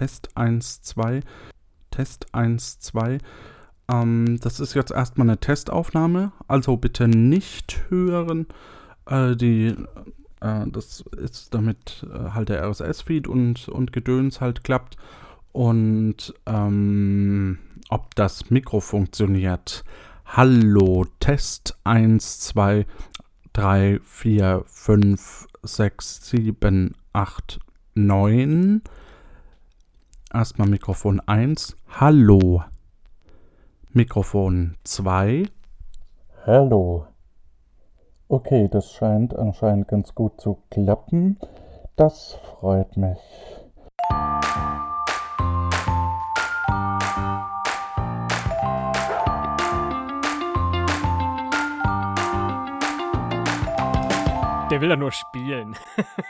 Test 1, 2. Test 1, 2. Ähm, das ist jetzt erstmal eine Testaufnahme, also bitte nicht hören. Äh, die, äh, das ist damit äh, halt der RSS-Feed und, und Gedöns halt klappt. Und ähm, ob das Mikro funktioniert. Hallo, Test 1, 2, 3, 4, 5, 6, 7, 8, 9. Erstmal Mikrofon 1. Hallo. Mikrofon 2. Hallo. Okay, das scheint anscheinend ganz gut zu klappen. Das freut mich. Der will ja nur spielen.